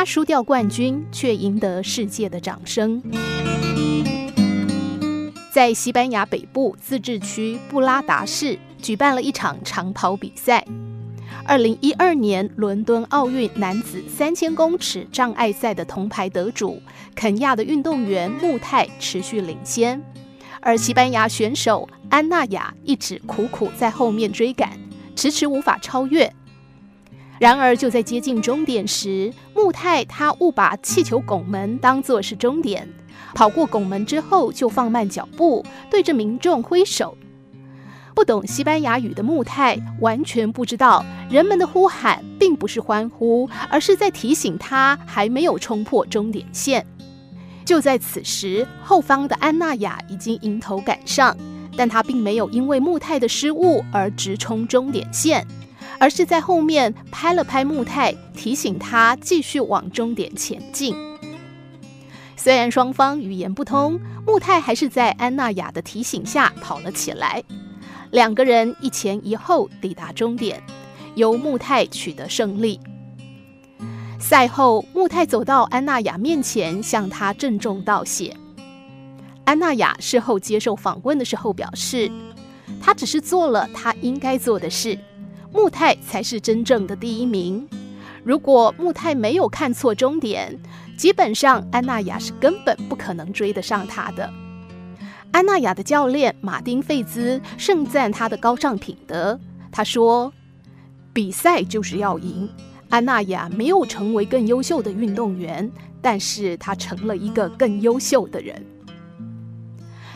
他输掉冠军，却赢得世界的掌声。在西班牙北部自治区布拉达市举办了一场长跑比赛。二零一二年伦敦奥运男子三千公尺障碍赛的铜牌得主肯亚的运动员穆泰持续领先，而西班牙选手安娜雅一直苦苦在后面追赶，迟迟无法超越。然而就在接近终点时，穆泰他误把气球拱门当作是终点，跑过拱门之后就放慢脚步，对着民众挥手。不懂西班牙语的穆泰完全不知道，人们的呼喊并不是欢呼，而是在提醒他还没有冲破终点线。就在此时，后方的安娜雅已经迎头赶上，但她并没有因为穆泰的失误而直冲终点线，而是在后面拍了拍穆泰，提醒他继续往终点前进。虽然双方语言不通，穆泰还是在安娜雅的提醒下跑了起来。两个人一前一后抵达终点，由穆泰取得胜利。赛后，穆泰走到安娜雅面前，向她郑重道谢。安娜雅事后接受访问的时候表示，她只是做了她应该做的事，穆泰才是真正的第一名。如果穆泰没有看错终点，基本上安娜雅是根本不可能追得上他的。安娜雅的教练马丁·费兹盛赞他的高尚品德。他说：“比赛就是要赢。安娜雅没有成为更优秀的运动员，但是她成了一个更优秀的人。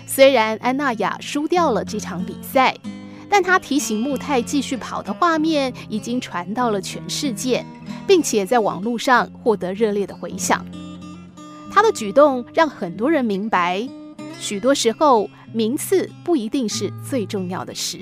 虽然安娜雅输掉了这场比赛，但他提醒穆泰继续跑的画面已经传到了全世界，并且在网络上获得热烈的回响。他的举动让很多人明白。”许多时候，名次不一定是最重要的事。